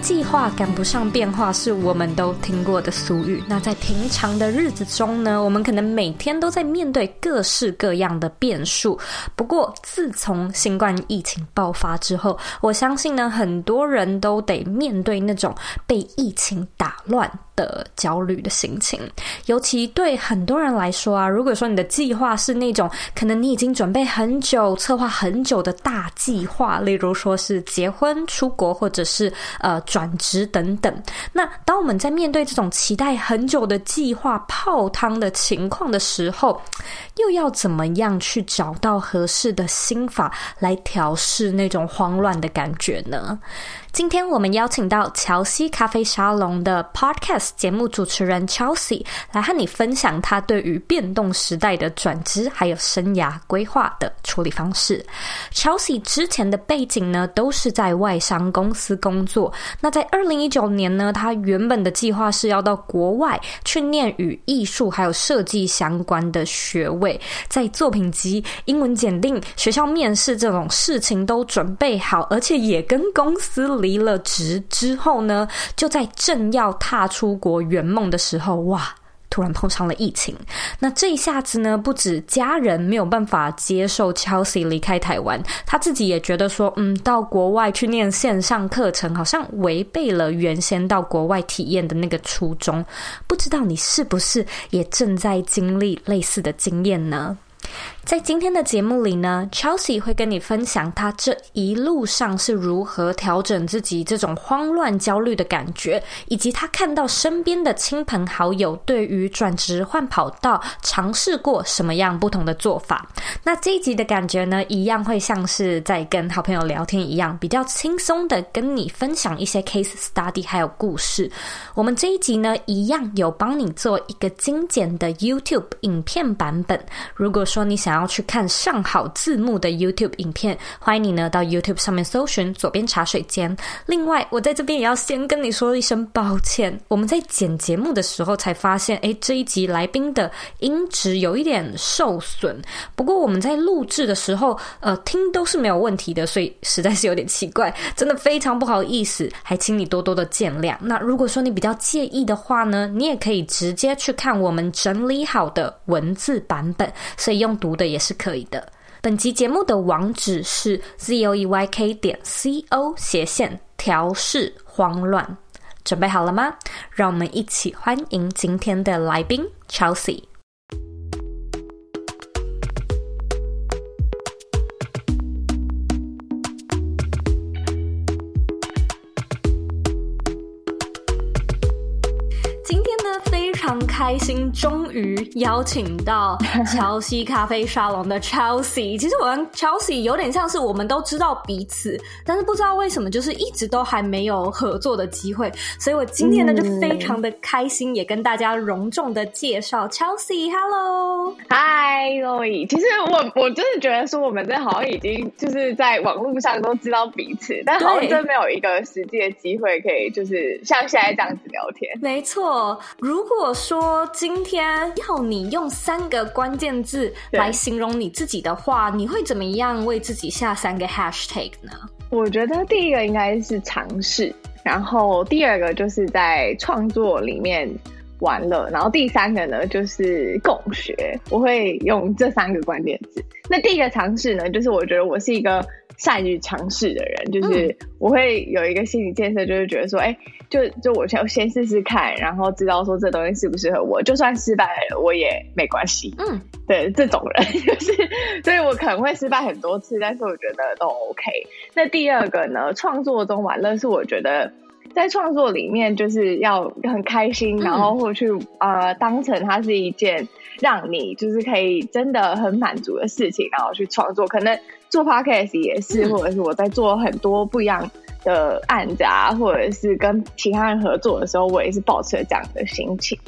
计划赶不上变化，是我们都听过的俗语。那在平常的日子中呢，我们可能每天都在面对各式各样的变数。不过，自从新冠疫情爆发之后，我相信呢，很多人都得面对那种被疫情打乱的焦虑的心情。尤其对很多人来说啊，如果说你的计划是那种可能你已经准备很久、策划很久的大计划，例如说是结婚、出国，或者是呃。转职等等，那当我们在面对这种期待很久的计划泡汤的情况的时候，又要怎么样去找到合适的心法来调试那种慌乱的感觉呢？今天我们邀请到乔西咖啡沙龙的 Podcast 节目主持人 Chelsea 来和你分享他对于变动时代的转职还有生涯规划的处理方式。Chelsea 之前的背景呢，都是在外商公司工作。那在二零一九年呢，他原本的计划是要到国外去念与艺术还有设计相关的学位，在作品集、英文检定、学校面试这种事情都准备好，而且也跟公司。离了职之后呢，就在正要踏出国圆梦的时候，哇，突然碰上了疫情。那这一下子呢，不止家人没有办法接受 Chelsea 离开台湾，他自己也觉得说，嗯，到国外去念线上课程，好像违背了原先到国外体验的那个初衷。不知道你是不是也正在经历类似的经验呢？在今天的节目里呢，Chelsea 会跟你分享她这一路上是如何调整自己这种慌乱、焦虑的感觉，以及她看到身边的亲朋好友对于转职换跑道尝试过什么样不同的做法。那这一集的感觉呢，一样会像是在跟好朋友聊天一样，比较轻松的跟你分享一些 case study 还有故事。我们这一集呢，一样有帮你做一个精简的 YouTube 影片版本。如果说你想要要去看上好字幕的 YouTube 影片，欢迎你呢到 YouTube 上面搜寻“左边茶水间”。另外，我在这边也要先跟你说一声抱歉，我们在剪节目的时候才发现，诶，这一集来宾的音质有一点受损。不过我们在录制的时候，呃，听都是没有问题的，所以实在是有点奇怪，真的非常不好意思，还请你多多的见谅。那如果说你比较介意的话呢，你也可以直接去看我们整理好的文字版本，所以用读对。也是可以的。本集节目的网址是 zoeyk 点 co 斜线调试慌乱。准备好了吗？让我们一起欢迎今天的来宾 Chelsea。开心，终于邀请到乔西咖啡沙龙的 Chelsea。其实我跟 Chelsea 有点像是我们都知道彼此，但是不知道为什么就是一直都还没有合作的机会。所以我今天呢就非常的开心，也跟大家隆重的介绍 Chelsea。Hello，Hi，Zoe。其实我我真的觉得说我们这好像已经就是在网络上都知道彼此，但好像真没有一个实际的机会可以就是像现在这样子聊天。没错，如果。说今天要你用三个关键字来形容你自己的话，你会怎么样为自己下三个 hashtag 呢？我觉得第一个应该是尝试，然后第二个就是在创作里面玩乐，然后第三个呢就是共学。我会用这三个关键字。那第一个尝试呢，就是我觉得我是一个。善于尝试的人，就是我会有一个心理建设，就是觉得说，哎、欸，就就我先先试试看，然后知道说这东西适不适合我，就算失败了我也没关系。嗯，对，这种人 就是，所以我可能会失败很多次，但是我觉得都 OK。那第二个呢，创作中玩乐是我觉得在创作里面就是要很开心，然后或去呃当成它是一件让你就是可以真的很满足的事情，然后去创作，可能。做 podcast 也是，或者是我在做很多不一样的案子啊，或者是跟其他人合作的时候，我也是保持了这样的心情。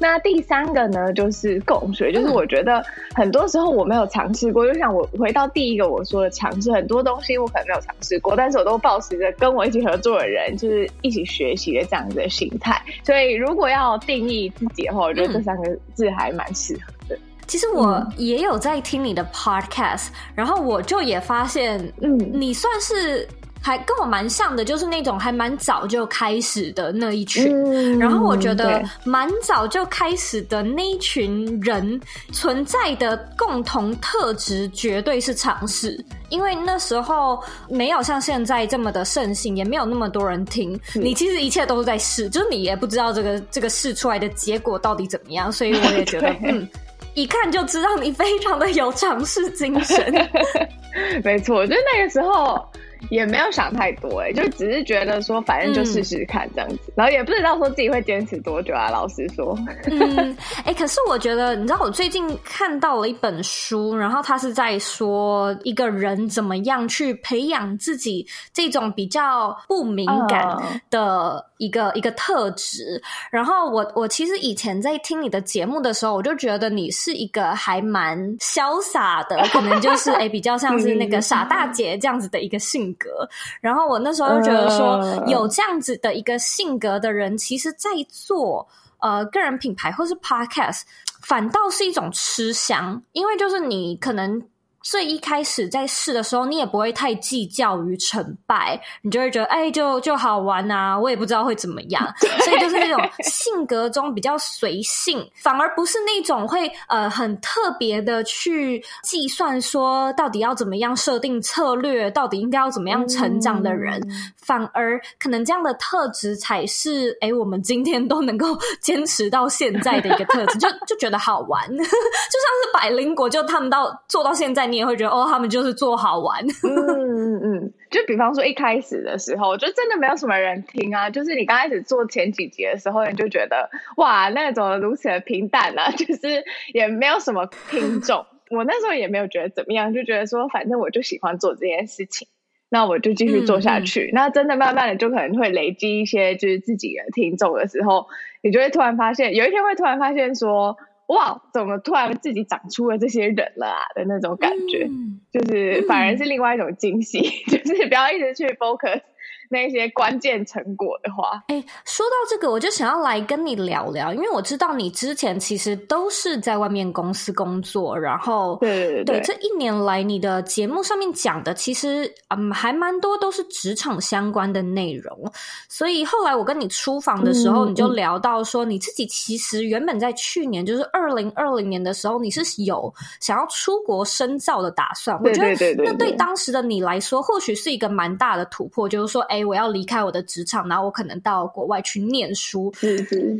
那第三个呢，就是共学，就是我觉得很多时候我没有尝试过，就像我回到第一个我说的尝试，很多东西我可能没有尝试过，但是我都抱持着跟我一起合作的人，就是一起学习的这样子的心态。所以如果要定义自己的话，我觉得这三个字还蛮适合的。其实我也有在听你的 podcast，然后我就也发现，嗯，你算是。还跟我蛮像的，就是那种还蛮早就开始的那一群。嗯、然后我觉得蛮早就开始的那一群人存在的共同特质，绝对是尝试。因为那时候没有像现在这么的盛行，也没有那么多人听。你其实一切都是在试，就是你也不知道这个这个试出来的结果到底怎么样。所以我也觉得，嗯，一看就知道你非常的有尝试精神。没错，就那个时候。也没有想太多哎、欸，就只是觉得说，反正就试试看这样子，嗯、然后也不知道说自己会坚持多久啊。老实说，嗯，哎、欸，可是我觉得，你知道，我最近看到了一本书，然后他是在说一个人怎么样去培养自己这种比较不敏感的一个、uh. 一个特质。然后我我其实以前在听你的节目的时候，我就觉得你是一个还蛮潇洒的，可能就是哎、欸、比较像是那个傻大姐这样子的一个性格。然后我那时候就觉得说，有这样子的一个性格的人，其实在做呃个人品牌或是 podcast，反倒是一种吃香，因为就是你可能。所以一开始在试的时候，你也不会太计较于成败，你就会觉得，哎，就就好玩啊，我也不知道会怎么样。所以就是那种性格中比较随性，反而不是那种会呃很特别的去计算说到底要怎么样设定策略，到底应该要怎么样成长的人，嗯、反而可能这样的特质才是哎我们今天都能够 坚持到现在的一个特质，就就觉得好玩，就像是百灵果，就他们到做到现在你。也会觉得哦，他们就是做好玩。嗯嗯嗯，就比方说一开始的时候，就真的没有什么人听啊。就是你刚开始做前几集的时候，你就觉得哇，那种如此的平淡啊，就是也没有什么听众。我那时候也没有觉得怎么样，就觉得说反正我就喜欢做这件事情，那我就继续做下去。那真的慢慢的就可能会累积一些就是自己的听众的时候，你就会突然发现，有一天会突然发现说。哇，怎么突然自己长出了这些人了啊的那种感觉，嗯、就是反而是另外一种惊喜，嗯、就是不要一直去 focus。那些关键成果的话，哎，说到这个，我就想要来跟你聊聊，因为我知道你之前其实都是在外面公司工作，然后对对对，对，这一年来你的节目上面讲的其实嗯还蛮多都是职场相关的内容，所以后来我跟你出访的时候，嗯、你就聊到说你自己其实原本在去年就是二零二零年的时候，你是有想要出国深造的打算，我觉得那对。当时的你来说，或许是一个蛮大的突破，就是说，哎。我要离开我的职场，然后我可能到国外去念书。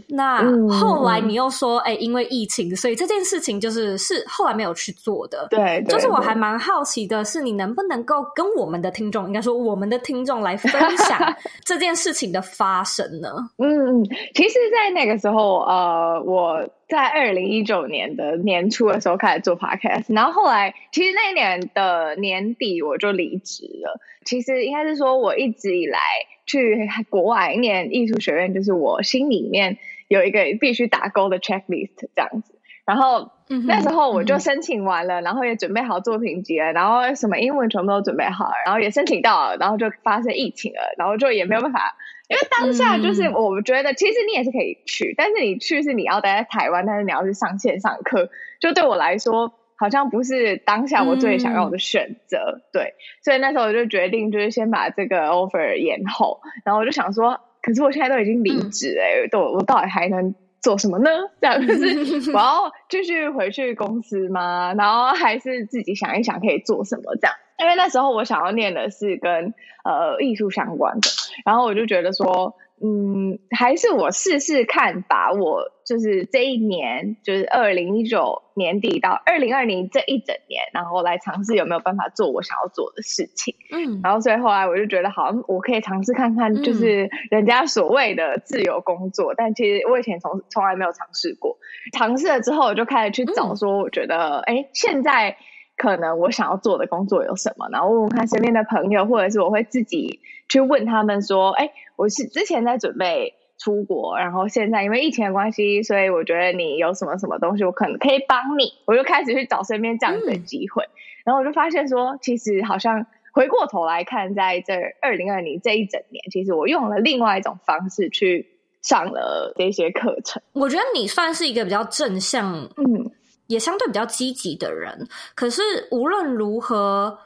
那后来你又说，哎、欸，因为疫情，所以这件事情就是是后来没有去做的。对，就是我还蛮好奇的是，你能不能够跟我们的听众，应该说我们的听众来分享 这件事情的发生呢？嗯，其实，在那个时候，呃，我。在二零一九年的年初的时候开始做 podcast，然后后来其实那一年的年底我就离职了。其实应该是说，我一直以来去国外念艺术学院，就是我心里面有一个必须打勾的 checklist 这样子。然后那时候我就申请完了，然后也准备好作品集了，然后什么英文全部都准备好了，然后也申请到了，然后就发生疫情了，然后就也没有办法。因为当下就是我觉得，其实你也是可以去，但是你去是你要待在台湾，但是你要去上线上课，就对我来说好像不是当下我最想要的选择。对，所以那时候我就决定，就是先把这个 offer 延后，然后我就想说，可是我现在都已经离职哎，都我到底还能做什么呢？这样就是 我要继续回去公司吗？然后还是自己想一想可以做什么这样？因为那时候我想要念的是跟呃艺术相关的，然后我就觉得说，嗯，还是我试试看，把我就是这一年，就是二零一九年底到二零二零这一整年，然后来尝试有没有办法做我想要做的事情。嗯，然后所以后来我就觉得，好，我可以尝试看看，就是人家所谓的自由工作，嗯、但其实我以前从从来没有尝试过。尝试了之后，我就开始去找说，我觉得，哎、嗯，现在。可能我想要做的工作有什么？然后问问看身边的朋友，或者是我会自己去问他们说：“哎，我是之前在准备出国，然后现在因为疫情的关系，所以我觉得你有什么什么东西，我可能可以帮你。我就开始去找身边这样的机会，嗯、然后我就发现说，其实好像回过头来看，在这二零二零这一整年，其实我用了另外一种方式去上了这些课程。我觉得你算是一个比较正向，嗯，也相对比较积极的人。可是无论如何。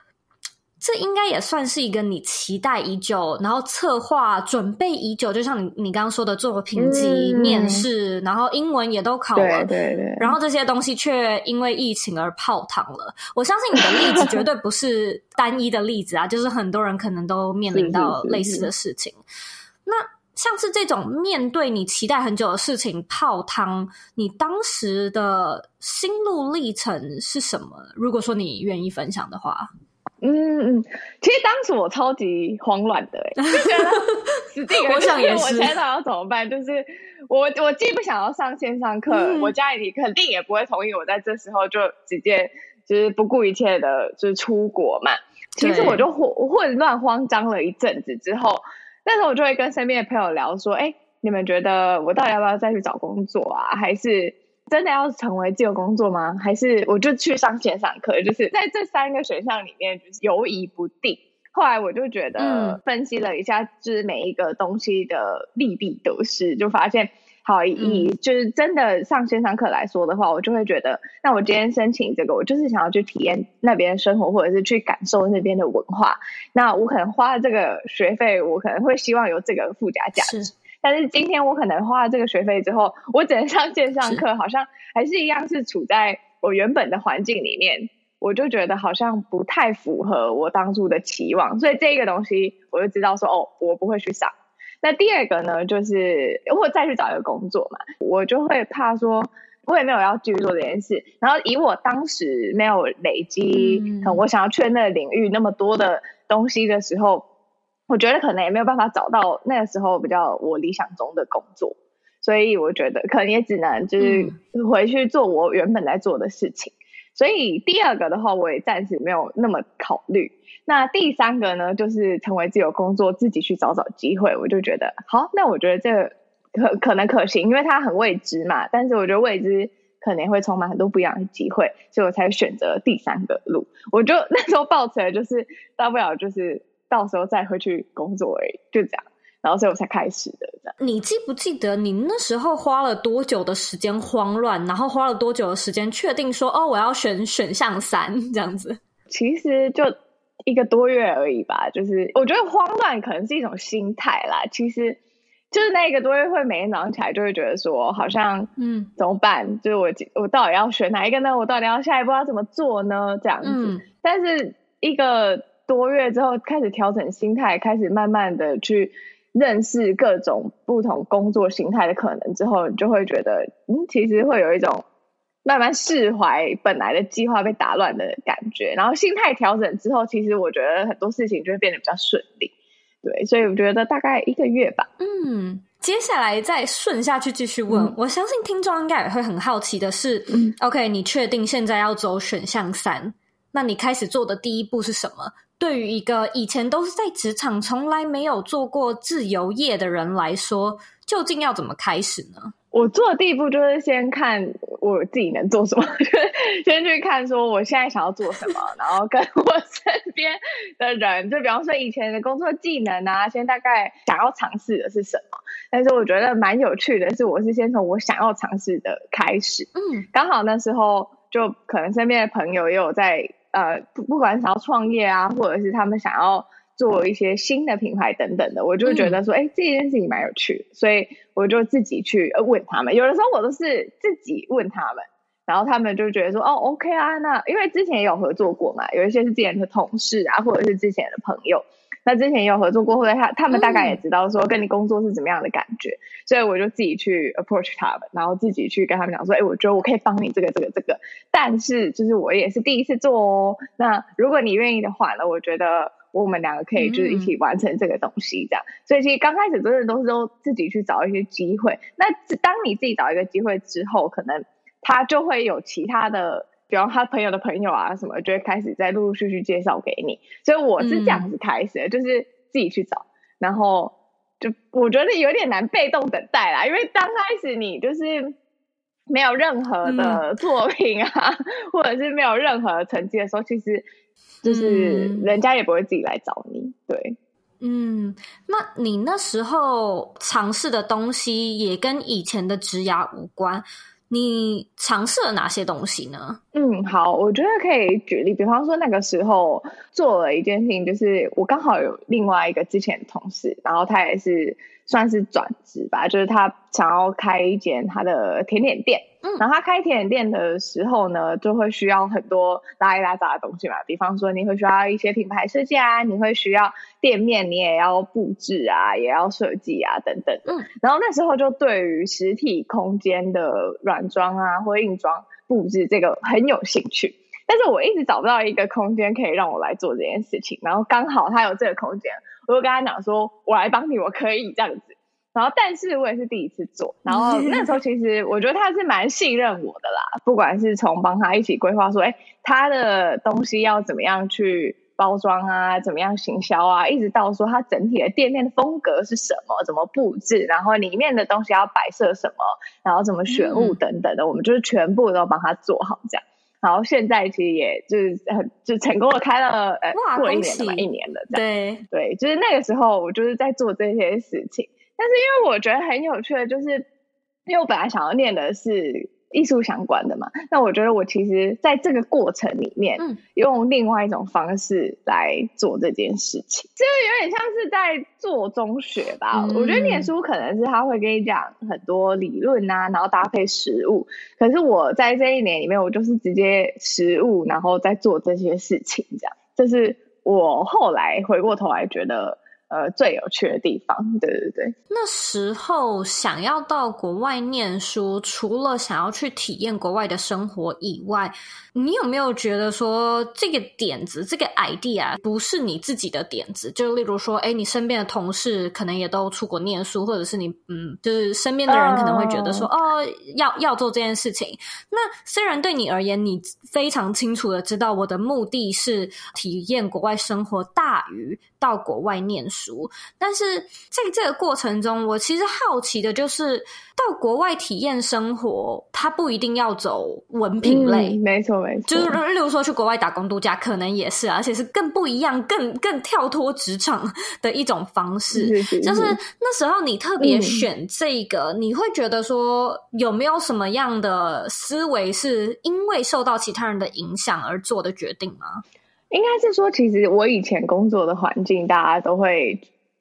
这应该也算是一个你期待已久，然后策划准备已久，就像你你刚刚说的做评级、面试，然后英文也都考了，对对对，然后这些东西却因为疫情而泡汤了。我相信你的例子绝对不是单一的例子啊，就是很多人可能都面临 到类似的事情。是是是是。那像是这种面对你期待很久的事情泡汤，你当时的心路历程是什么？如果说你愿意分享的话。嗯嗯，其实当时我超级慌乱的，哎，就觉得死定了，我想也是，我现在要怎么办？就是我我既不想要上线上课，嗯、我家里肯定也不会同意我在这时候就直接就是不顾一切的，就是出国嘛。其实我就混混乱慌张了一阵子之后，那时候我就会跟身边的朋友聊说，哎，你们觉得我到底要不要再去找工作啊？还是？真的要成为自由工作吗？还是我就去上线上课？就是在这三个选项里面，就是犹疑不定。后来我就觉得，分析了一下，就是每一个东西的利弊得失，就发现，好，以就是真的上线上课来说的话，我就会觉得，那我今天申请这个，我就是想要去体验那边的生活，或者是去感受那边的文化。那我可能花了这个学费，我可能会希望有这个附加价值。但是今天我可能花了这个学费之后，我只能上线上课，好像还是一样是处在我原本的环境里面，我就觉得好像不太符合我当初的期望，所以这个东西我就知道说，哦，我不会去上。那第二个呢，就是我再去找一个工作嘛，我就会怕说，我也没有要继续做这件事，然后以我当时没有累积，嗯，我想要去那个领域那么多的东西的时候。我觉得可能也没有办法找到那个时候比较我理想中的工作，所以我觉得可能也只能就是回去做我原本在做的事情。所以第二个的话，我也暂时没有那么考虑。那第三个呢，就是成为自由工作，自己去找找机会。我就觉得好，那我觉得这个可可能可行，因为它很未知嘛。但是我觉得未知可能会充满很多不一样的机会，所以我才选择第三个路。我就 那时候抱起来就是大不了就是。到时候再回去工作而已，就这样，然后所以我才开始的。这样，你记不记得你那时候花了多久的时间慌乱，然后花了多久的时间确定说哦，我要选选项三这样子？其实就一个多月而已吧。就是我觉得慌乱可能是一种心态啦。其实就是那一个多月，会每天早上起来就会觉得说，好像嗯，怎么办？就是我我到底要选哪一个呢？我到底要下一步要怎么做呢？这样子。嗯、但是一个。多月之后开始调整心态，开始慢慢的去认识各种不同工作形态的可能之后，你就会觉得，嗯，其实会有一种慢慢释怀本来的计划被打乱的感觉。然后心态调整之后，其实我觉得很多事情就会变得比较顺利。对，所以我觉得大概一个月吧。嗯，接下来再顺下去继续问，嗯、我相信听众应该也会很好奇的是，嗯，OK，你确定现在要走选项三？那你开始做的第一步是什么？对于一个以前都是在职场，从来没有做过自由业的人来说，究竟要怎么开始呢？我做的第一步就是先看我自己能做什么，就 是先去看说我现在想要做什么，然后跟我身边的人，就比方说以前的工作技能啊，先大概想要尝试的是什么。但是我觉得蛮有趣的是，我是先从我想要尝试的开始。嗯，刚好那时候就可能身边的朋友也有在。呃，不不管想要创业啊，或者是他们想要做一些新的品牌等等的，我就觉得说，哎、嗯，这件事情蛮有趣，所以我就自己去问他们。有的时候我都是自己问他们，然后他们就觉得说，哦，OK 啊，那因为之前也有合作过嘛，有一些是之前的同事啊，或者是之前的朋友。那之前也有合作过，或者他他们大概也知道说跟你工作是怎么样的感觉，嗯、所以我就自己去 approach 他们，然后自己去跟他们讲说，哎、欸，我觉得我可以帮你这个这个这个，但是就是我也是第一次做哦。那如果你愿意的话呢，我觉得我们两个可以就是一起完成这个东西这样。嗯、所以其实刚开始真的都是都自己去找一些机会。那当你自己找一个机会之后，可能他就会有其他的。比方他朋友的朋友啊，什么就会开始在陆陆续续介绍给你，所以我是这样子开始的，嗯、就是自己去找，然后就我觉得有点难被动等待啦，因为刚开始你就是没有任何的作品啊，嗯、或者是没有任何成绩的时候，其实就是人家也不会自己来找你。对，嗯，那你那时候尝试的东西也跟以前的职涯无关。你尝试了哪些东西呢？嗯，好，我觉得可以举例，比方说那个时候做了一件事情，就是我刚好有另外一个之前的同事，然后他也是。算是转职吧，就是他想要开一间他的甜点店，嗯，然后他开甜点店的时候呢，就会需要很多拉一拉杂的东西嘛，比方说你会需要一些品牌设计啊，你会需要店面，你也要布置啊，也要设计啊等等，嗯，然后那时候就对于实体空间的软装啊或硬装布置这个很有兴趣，但是我一直找不到一个空间可以让我来做这件事情，然后刚好他有这个空间。我就跟他讲说，我来帮你，我可以这样子。然后，但是我也是第一次做。然后 那时候，其实我觉得他是蛮信任我的啦。不管是从帮他一起规划说，哎，他的东西要怎么样去包装啊，怎么样行销啊，一直到说他整体的店面的风格是什么，怎么布置，然后里面的东西要摆设什么，然后怎么选物等等的，我们就是全部都帮他做好这样。然后现在其实也就是很就成功的开了呃过了一年一年了这样。对对，就是那个时候我就是在做这些事情，但是因为我觉得很有趣的，就是因为我本来想要念的是。艺术相关的嘛，那我觉得我其实在这个过程里面，嗯，用另外一种方式来做这件事情，就有点像是在做中学吧。嗯，我觉得念书可能是他会跟你讲很多理论啊，然后搭配实物。可是我在这一年里面，我就是直接实物，然后再做这些事情，这样。这是我后来回过头来觉得。呃，最有趣的地方，对对对。那时候想要到国外念书，除了想要去体验国外的生活以外，你有没有觉得说这个点子、这个 idea 不是你自己的点子？就例如说，哎，你身边的同事可能也都出国念书，或者是你，嗯，就是身边的人可能会觉得说，哦，哦，要要做这件事情。那虽然对你而言，你非常清楚的知道我的目的是体验国外生活大于到国外念书。但是在这个过程中，我其实好奇的就是，到国外体验生活，它不一定要走文凭类，嗯、没错没错。就是例如说去国外打工度假，可能也是，而且是更不一样、更更跳脱职场 的一种方式。是是是，就是那时候你特别选这个，嗯、你会觉得说有没有什么样的思维是因为受到其他人的影响而做的决定吗？应该是说，其实我以前工作的环境，大家都会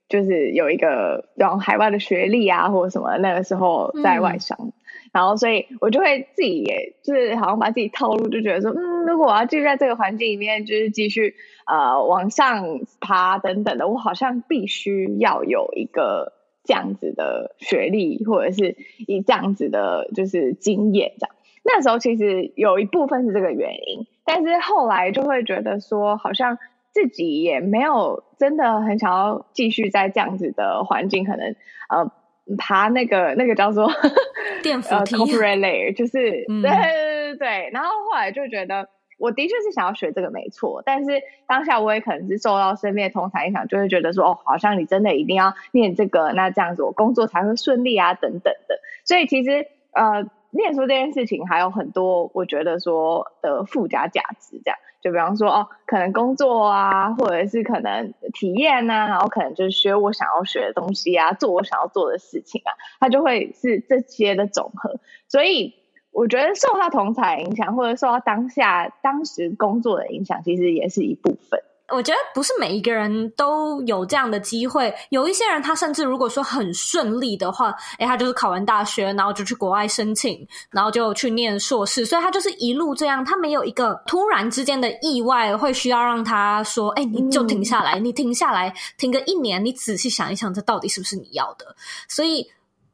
就是有一个然后海外的学历啊，或者什么。那个时候在外商，嗯、然后所以我就会自己也就是好像把自己套路，就觉得说，嗯，如果我要继续在这个环境里面，就是继续呃往上爬等等的，我好像必须要有一个这样子的学历，或者是以这样子的就是经验这样。那时候其实有一部分是这个原因。但是后来就会觉得说，好像自己也没有真的很想要继续在这样子的环境，可能呃爬那个那个叫做 电扶梯、呃、corporate layer，就是、嗯、对对对对。然后后来就觉得，我的确是想要学这个没错，但是当下我也可能是受到身边的同侪影响，就会觉得说，哦，好像你真的一定要念这个，那这样子我工作才会顺利啊，等等的。所以其实呃。念书这件事情还有很多，我觉得说的附加价值，这样就比方说哦，可能工作啊，或者是可能体验啊，然后可能就是学我想要学的东西啊，做我想要做的事情啊，它就会是这些的总和。所以我觉得受到同侪影响，或者受到当下当时工作的影响，其实也是一部分。我觉得不是每一个人都有这样的机会，有一些人他甚至如果说很顺利的话，诶，他就是考完大学，然后就去国外申请，然后就去念硕士，所以他就是一路这样，他没有一个突然之间的意外会需要让他说，诶，你就停下来，你停下来，停个一年，你仔细想一想，这到底是不是你要的？所以。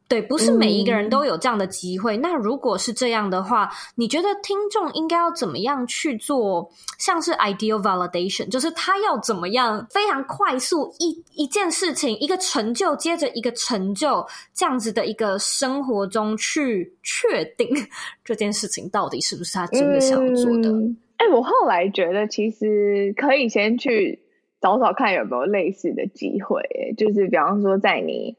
对，不是每一个人都有这样的机会。嗯、那如果是这样的话，你觉得听众应该要怎么样去做？像是 ideal validation，就是他要怎么样非常快速一一件事情，一个成就接着一个成就，这样子的一个生活中去确定这件事情到底是不是他真的想做的？哎、嗯欸，我后来觉得其实可以先去找找看有没有类似的机会，就是比方说在你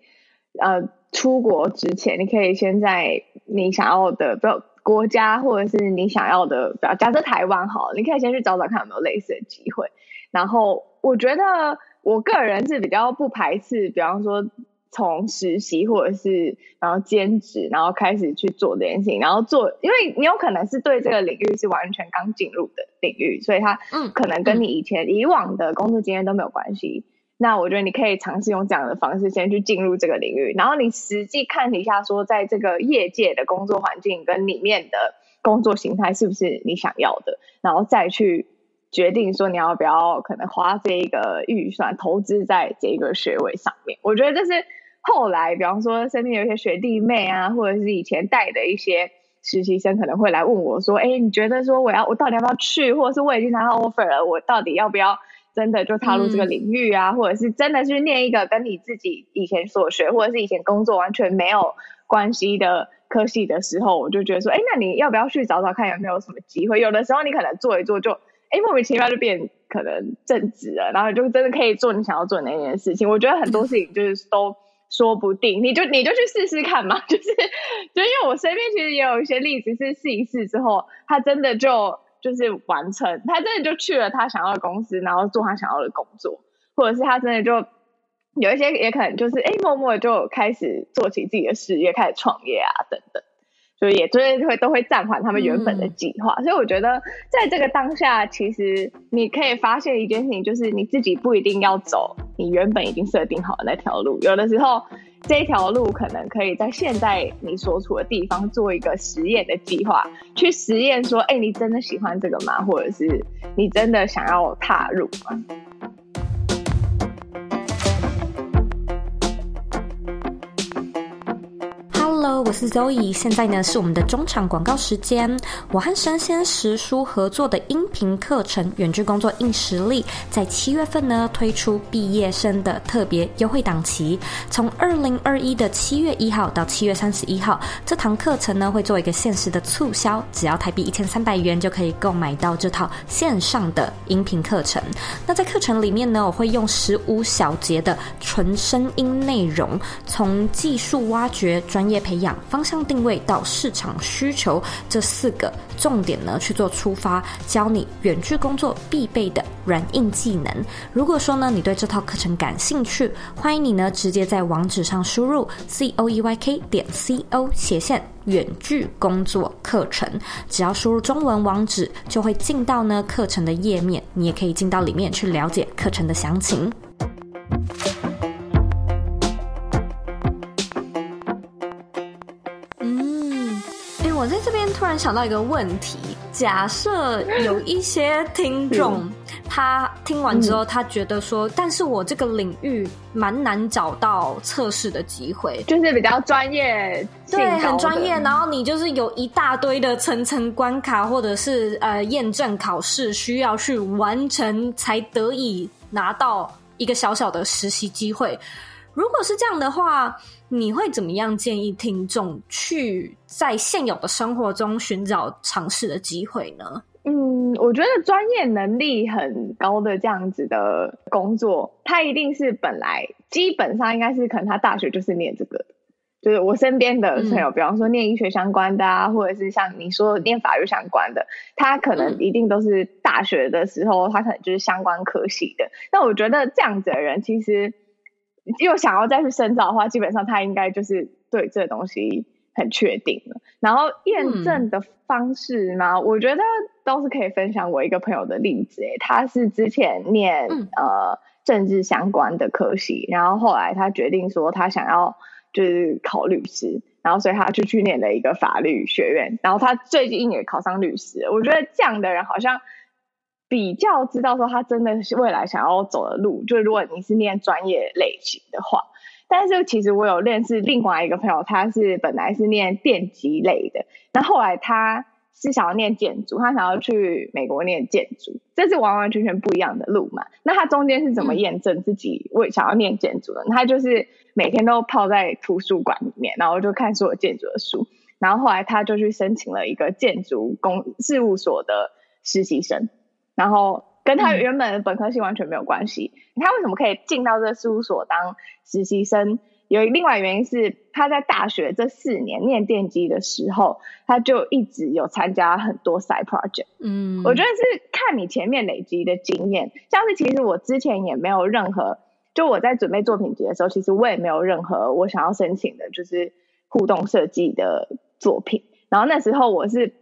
呃出国之前，你可以先在你想要的不国家或者是你想要的，比假设台湾好了，你可以先去找找看有没有类似的机会。然后我觉得我个人是比较不排斥，比方说。从实习或者是然后兼职，然后开始去做这件事情，然后做，因为你有可能是对这个领域是完全刚进入的领域，所以它嗯，可能跟你以前以往的工作经验都没有关系。那我觉得你可以尝试用这样的方式先去进入这个领域，然后你实际看一下，说在这个业界的工作环境跟里面的工作形态是不是你想要的，然后再去决定说你要不要可能花这一个预算投资在这个学位上面。我觉得这是。后来，比方说身边有一些学弟妹啊，或者是以前带的一些实习生，可能会来问我说：“哎，你觉得说我要我到底要不要去，或者是我已经拿到 offer 了，我到底要不要真的就踏入这个领域啊？嗯、或者是真的去念一个跟你自己以前所学或者是以前工作完全没有关系的科系的时候，我就觉得说：哎，那你要不要去找找看有没有什么机会？有的时候你可能做一做就哎莫名其妙就变可能正职了，然后就真的可以做你想要做的那件事情。我觉得很多事情就是都。说不定你就你就去试试看嘛，就是就因为我身边其实也有一些例子是试一试之后，他真的就就是完成，他真的就去了他想要的公司，然后做他想要的工作，或者是他真的就有一些也可能就是哎默默就开始做起自己的事业，开始创业啊等等。所以也就会都会暂缓他们原本的计划，嗯，所以我觉得在这个当下，其实你可以发现一件事情，就是你自己不一定要走你原本已经设定好的那条路，有的时候这条路可能可以在现在你所处的地方做一个实验的计划，去实验说，哎，你真的喜欢这个吗？或者是你真的想要踏入吗？我是 Zoe，现在呢是我们的中场广告时间。我和生鲜时书合作的音频课程《远距工作硬实力》在七月份呢推出毕业生的特别优惠档期，从二零二一的七月一号到七月三十一号，这堂课程呢会做一个限时的促销，只要台币一千三百元就可以购买到这套线上的音频课程。那在课程里面呢，我会用十五小节的纯声音内容，从技术挖掘、专业培方向定位到市场需求这四个重点呢去做出发，教你远距工作必备的软硬技能。如果说呢你对这套课程感兴趣，欢迎你呢直接在网址上输入 c o e y k 点 c o 斜线远距工作课程，只要输入中文网址就会进到呢课程的页面，你也可以进到里面去了解课程的详情。突然想到一个问题：假设有一些听众，他听完之后，他觉得说，但是我这个领域蛮难找到测试的机会，就是比较专业，对，很专业。然后你就是有一大堆的层层关卡，或者是呃验证考试需要去完成，才得以拿到一个小小的实习机会。如果是这样的话，你会怎么样建议听众去在现有的生活中寻找尝试的机会呢？嗯，我觉得专业能力很高的这样子的工作，他一定是本来基本上应该是可能他大学就是念这个，就是我身边的朋友，嗯、比方说念医学相关的啊，或者是像你说念法律相关的，他可能一定都是大学的时候，他可能就是相关科系的。那我觉得这样子的人其实。又想要再去深造的话，基本上他应该就是对这东西很确定了。然后验证的方式呢，嗯、我觉得都是可以分享我一个朋友的例子。诶，他是之前念、嗯、呃政治相关的科系，然后后来他决定说他想要就是考律师，然后所以他就去念了一个法律学院，然后他最近也考上律师。我觉得这样的人好像。比较知道说他真的是未来想要走的路，就是如果你是念专业类型的话，但是其实我有认识另外一个朋友，他是本来是念电机类的，那后来他是想要念建筑，他想要去美国念建筑，这是完完全全不一样的路嘛。那他中间是怎么验证自己为想要念建筑的？他就是每天都泡在图书馆里面，然后就看所有建筑的书，然后后来他就去申请了一个建筑公事务所的实习生。然后跟他原本的本科系完全没有关系。嗯、他为什么可以进到这个事务所当实习生？有另外原因是他在大学这四年念电机的时候，他就一直有参加很多 side project。嗯，我觉得是看你前面累积的经验，像是其实我之前也没有任何，就我在准备作品集的时候，其实我也没有任何我想要申请的，就是互动设计的作品。然后那时候我是。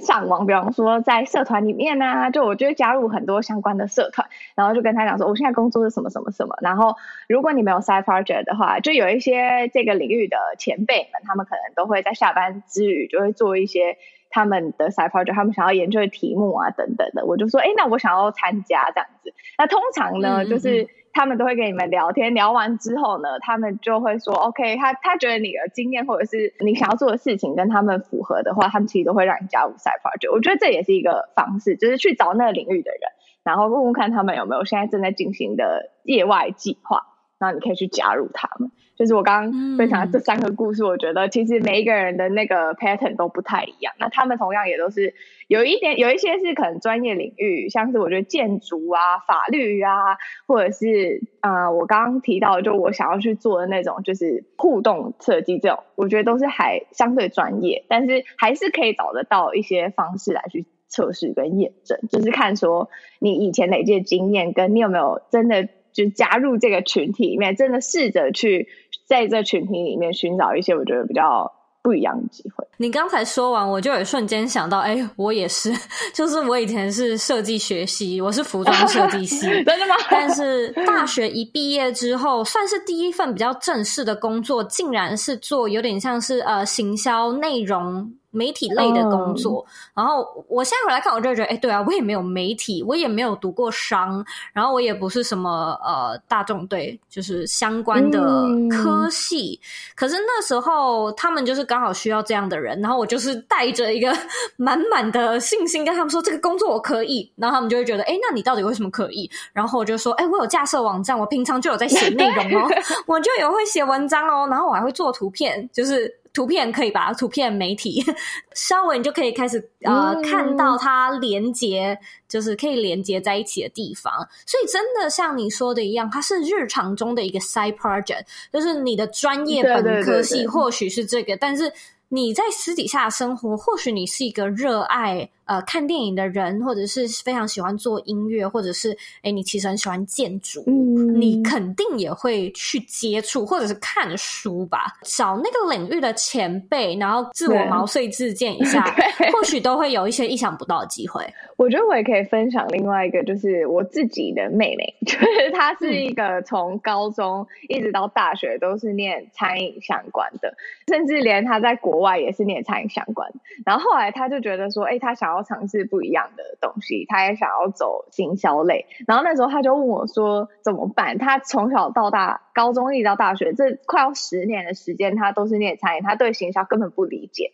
上网，比方说在社团里面啊，就我就会加入很多相关的社团，然后就跟他讲说，我现在工作是什么什么什么。然后如果你没有 side project 的话，就有一些这个领域的前辈们，他们可能都会在下班之余就会做一些他们的 side project，他们想要研究的题目啊等等的。我就说，哎，那我想要参加这样子。那通常呢，就是。他们都会跟你们聊天，聊完之后呢，他们就会说，OK，他他觉得你的经验或者是你想要做的事情跟他们符合的话，他们其实都会让你加入 side project。我觉得这也是一个方式，就是去找那个领域的人，然后问问看他们有没有现在正在进行的业外计划，然后你可以去加入他们。就是我刚刚分享的这三个故事，我觉得其实每一个人的那个 pattern 都不太一样。那他们同样也都是有一点，有一些是可能专业领域，像是我觉得建筑啊、法律啊，或者是啊、呃，我刚刚提到的就我想要去做的那种，就是互动设计这种，我觉得都是还相对专业，但是还是可以找得到一些方式来去测试跟验证，就是看说你以前累积的经验，跟你有没有真的就加入这个群体里面，真的试着去。在这群体里面寻找一些我觉得比较不一样的机会。你刚才说完，我就有瞬间想到，哎，我也是，就是我以前是设计学系，我是服装设计系，真的吗？但是大学一毕业之后，算是第一份比较正式的工作，竟然是做有点像是呃行销内容。媒体类的工作，然后我现在回来看，我就觉得，哎，对啊，我也没有媒体，我也没有读过商，然后我也不是什么呃大众对，就是相关的科系。可是那时候他们就是刚好需要这样的人，然后我就是带着一个 满满的信心跟他们说，这个工作我可以，然后他们就会觉得，哎，那你到底为什么可以？然后我就说，哎，我有架设网站，我平常就有在写内容哦，我就有会写文章哦，然后我还会做图片，就是。图片可以把图片媒体 稍微你就可以开始呃、嗯、看到它连接，就是可以连接在一起的地方。所以真的像你说的一样，它是日常中的一个 side project，就是你的专业本科系或许是这个，但是你在私底下生活，或许你是一个热爱。呃，看电影的人，或者是非常喜欢做音乐，或者是诶你其实很喜欢建筑，嗯，你肯定也会去接触，或者是看书吧，找那个领域的前辈，然后自我毛遂自荐一下，或许都会有一些意想不到的机会。我觉得我也可以分享另外一个，就是我自己的妹妹，就是她是一个从高中一直到大学都是念餐饮相关的，甚至连她在国外也是念餐饮相关。然后后来她就觉得说，哎，她想要。尝试不一样的东西，她也想要走行销类。然后那时候她就问我说：“怎么办？”她从小到大，高中一直到大学，这快要十年的时间，她都是念餐饮，她对行销根本不理解。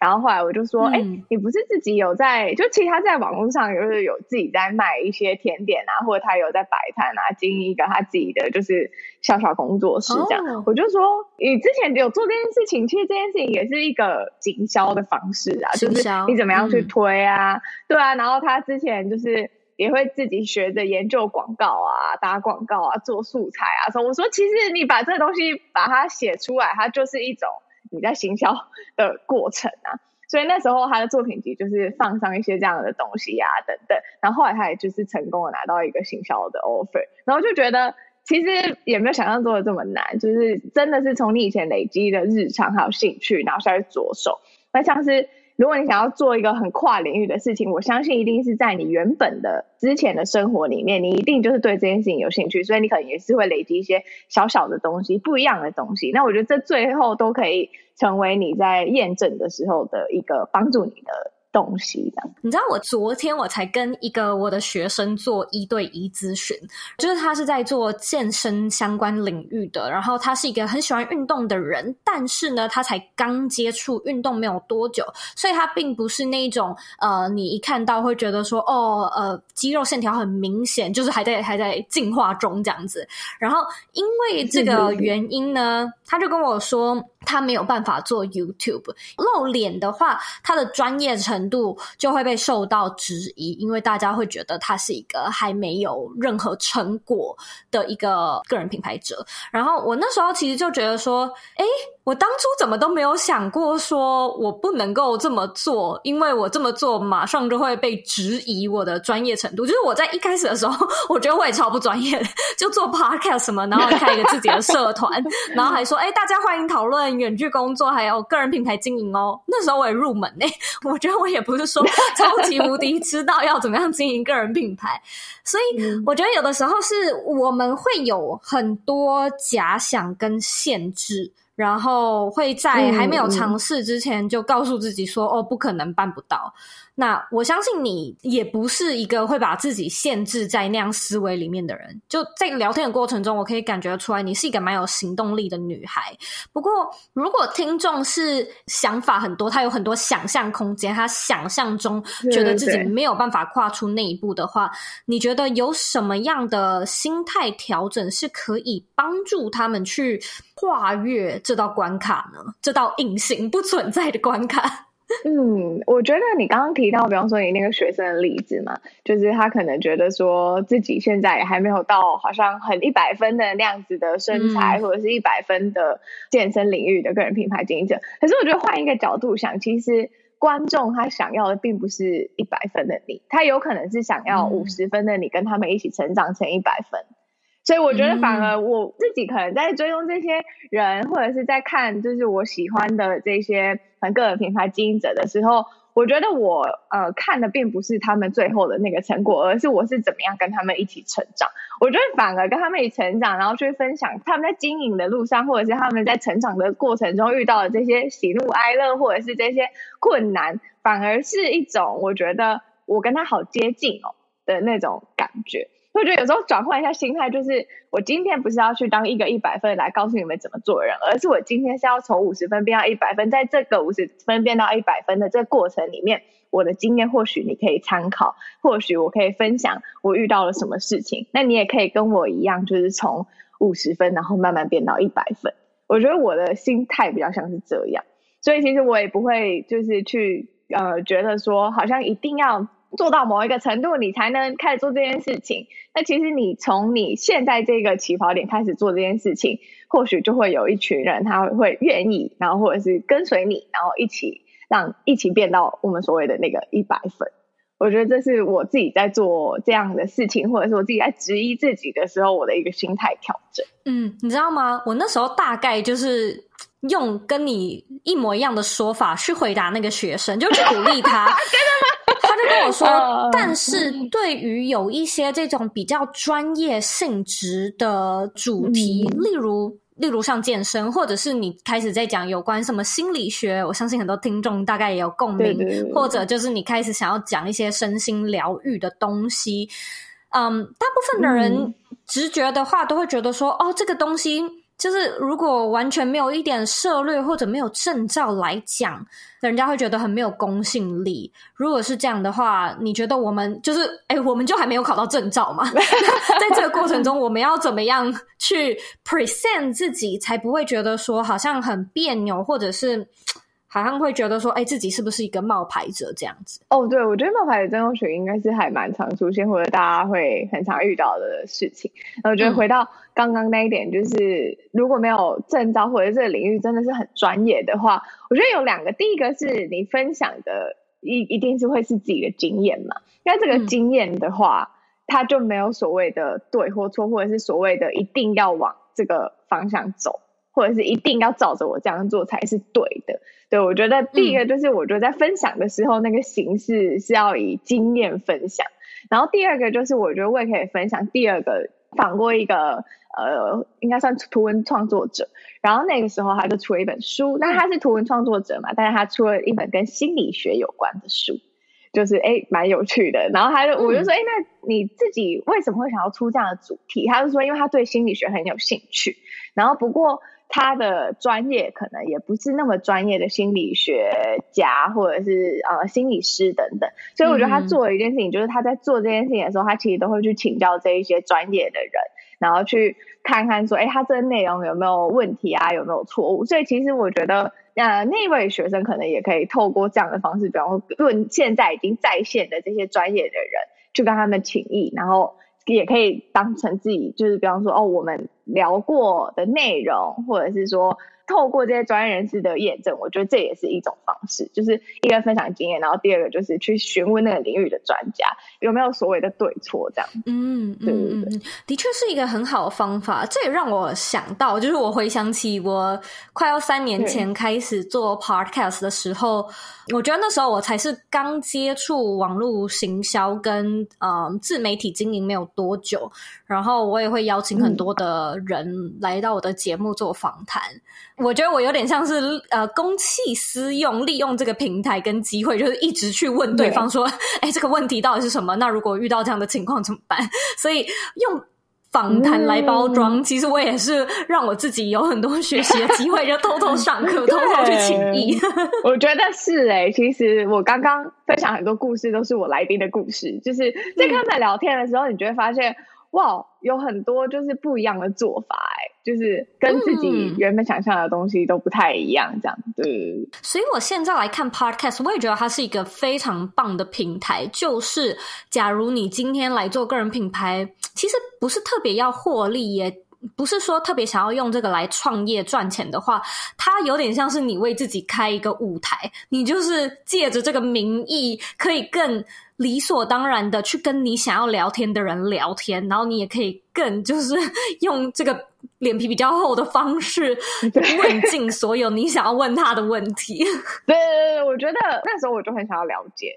然后后来我就说：“哎、嗯欸，你不是自己有在？就其实他在网络上就是有自己在卖一些甜点啊，或者他有在摆摊啊，经营一个他自己的就是小小工作室这样。哦”我就说：“你之前有做这件事情，其实这件事情也是一个经销的方式啊，就是你怎么样去推啊？嗯、对啊。”然后他之前就是也会自己学着研究广告啊，打广告啊，做素材啊。所以我说：“其实你把这东西把它写出来，它就是一种。”你在行销的过程啊，所以那时候他的作品集就是放上一些这样的东西呀、啊，等等。然后后来他也就是成功的拿到一个行销的 offer，然后就觉得其实也没有想象中的这么难，就是真的是从你以前累积的日常还有兴趣，然后下去着手。那像是。如果你想要做一个很跨领域的事情，我相信一定是在你原本的之前的生活里面，你一定就是对这件事情有兴趣，所以你可能也是会累积一些小小的东西，不一样的东西。那我觉得这最后都可以成为你在验证的时候的一个帮助你的。东西的，你知道我昨天我才跟一个我的学生做一对一咨询，就是他是在做健身相关领域的，然后他是一个很喜欢运动的人，但是呢，他才刚接触运动没有多久，所以他并不是那种呃，你一看到会觉得说哦，呃，肌肉线条很明显，就是还在还在进化中这样子。然后因为这个原因呢，他就跟我说他没有办法做 YouTube 露脸的话，他的专业程程度就会被受到质疑，因为大家会觉得他是一个还没有任何成果的一个个人品牌者。然后我那时候其实就觉得说，诶，我当初怎么都没有想过说我不能够这么做，因为我这么做马上就会被质疑我的专业程度。就是我在一开始的时候，我觉得我也超不专业的，就做 podcast 什么，然后开一个自己的社团，然后还说，诶，大家欢迎讨论远距工作，还有个人品牌经营哦。那时候我也入门诶，我觉得我也不是说超级无敌知道要怎么样经营个人品牌，所以我觉得有的时候是我们会有很多假想跟限制。然后会在还没有尝试之前就告诉自己说：“嗯、哦，不可能，办不到。”那我相信你也不是一个会把自己限制在那样思维里面的人。就在聊天的过程中，我可以感觉出来你是一个蛮有行动力的女孩。不过，如果听众是想法很多，他有很多想象空间，他想象中觉得自己没有办法跨出那一步的话，对对对，你觉得有什么样的心态调整是可以帮助他们去跨越这道关卡呢？这道隐形不存在的关卡。嗯，我觉得你刚刚提到，比方说你那个学生的例子嘛，就是他可能觉得说自己现在也还没有到好像很一百分的那样子的身材，嗯、或者是一百分的健身领域的个人品牌经营者。可是我觉得换一个角度想，其实观众他想要的并不是一百分的你，他有可能是想要五十分的你跟他们一起成长成一百分。所以我觉得，反而我自己可能在追踪这些人，或者是在看就是我喜欢的这些很个人品牌经营者的时候，我觉得我呃看的并不是他们最后的那个成果，而是我是怎么样跟他们一起成长。我觉得反而跟他们一起成长，然后去分享他们在经营的路上，或者是他们在成长的过程中遇到的这些喜怒哀乐，或者是这些困难，反而是一种我觉得我跟他好接近哦的那种感觉。我觉得有时候转换一下心态，就是我今天不是要去当一个一百分来告诉你们怎么做人，而是我今天是要从五十分变到一百分，在这个五十分变到一百分的这个过程里面，我的经验或许你可以参考，或许我可以分享我遇到了什么事情，那你也可以跟我一样，就是从五十分然后慢慢变到一百分。我觉得我的心态比较像是这样，所以其实我也不会就是去呃觉得说好像一定要。做到某一个程度，你才能开始做这件事情。那其实你从你现在这个起跑点开始做这件事情，或许就会有一群人他会愿意，然后或者是跟随你，然后一起让一起变到我们所谓的那个一百分。我觉得这是我自己在做这样的事情，或者是我自己在质疑自己的时候，我的一个心态调整。嗯，你知道吗？我那时候大概就是用跟你一模一样的说法去回答那个学生，就去鼓励他。真的吗？他就跟我说，但是对于有一些这种比较专业性质的主题，例如例如像健身，或者是你开始在讲有关什么心理学，我相信很多听众大概也有共鸣，或者就是你开始想要讲一些身心疗愈的东西，嗯，大部分的人直觉的话都会觉得说，哦，这个东西。就是如果完全没有一点涉略或者没有证照来讲，人家会觉得很没有公信力。如果是这样的话，你觉得我们就是哎，我们就还没有考到证照嘛？在这个过程中，我们要怎么样去 present 自己，才不会觉得说好像很别扭，或者是？好像会觉得说，哎、欸，自己是不是一个冒牌者这样子？哦，对，我觉得冒牌者症候群应该是还蛮常出现，或者大家会很常遇到的事情。那我觉得回到刚刚那一点，就是、嗯、如果没有证照或者这个领域真的是很专业的话，我觉得有两个，第一个是你分享的一一定是会是自己的经验嘛，因为这个经验的话，它就没有所谓的对或错，或者是所谓的一定要往这个方向走。或者是一定要照着我这样做才是对的，对，我觉得第一个就是我觉得在分享的时候，那个形式是要以经验分享，然后第二个就是我觉得我也可以分享第二个访过一个呃，应该算图文创作者，然后那个时候他就出了一本书，那他是图文创作者嘛，但是他出了一本跟心理学有关的书，就是诶蛮有趣的，然后他就我就说诶那你自己为什么会想要出这样的主题？他就说因为他对心理学很有兴趣，然后不过。他的专业可能也不是那么专业的心理学家，或者是呃心理师等等，所以我觉得他做了一件事情，就是他在做这件事情的时候，他其实都会去请教这一些专业的人，然后去看看说，哎，他这个内容有没有问题啊，有没有错误？所以其实我觉得，呃，那位学生可能也可以透过这样的方式，比方说问现在已经在线的这些专业的人，去跟他们请益，然后也可以当成自己，就是比方说，哦，我们聊过的内容，或者是说。透过这些专业人士的验证，我觉得这也是一种方式，就是一个分享经验，然后第二个就是去询问那个领域的专家有没有所谓的对错这样。嗯，对对对，嗯，的确是一个很好的方法。这也让我想到，就是我回想起我快要三年前开始做 podcast 的时候，我觉得那时候我才是刚接触网络行销跟嗯、呃、自媒体经营没有多久，然后我也会邀请很多的人来到我的节目做访谈。我觉得我有点像是呃公器私用，利用这个平台跟机会，就是一直去问对方说：“哎，这个问题到底是什么？那如果遇到这样的情况怎么办？” 所以用访谈来包装，嗯、其实我也是让我自己有很多学习的机会，就偷偷上课，偷偷去请益。我觉得是哎、欸，其实我刚刚分享很多故事，都是我来宾的故事，就是在跟他们聊天的时候，你就会发现。哇，有很多就是不一样的做法，哎，就是跟自己原本想象的东西都不太一样，这样，对。所以我现在来看 Podcast，我也觉得它是一个非常棒的平台。就是假如你今天来做个人品牌，其实不是特别要获利耶。不是说特别想要用这个来创业赚钱的话，它有点像是你为自己开一个舞台，你就是借着这个名义，可以更理所当然的去跟你想要聊天的人聊天，然后你也可以更就是 用这个脸皮比较厚的方式 问尽所有你想要问他的问题。对对对，我觉得那时候我就很想要了解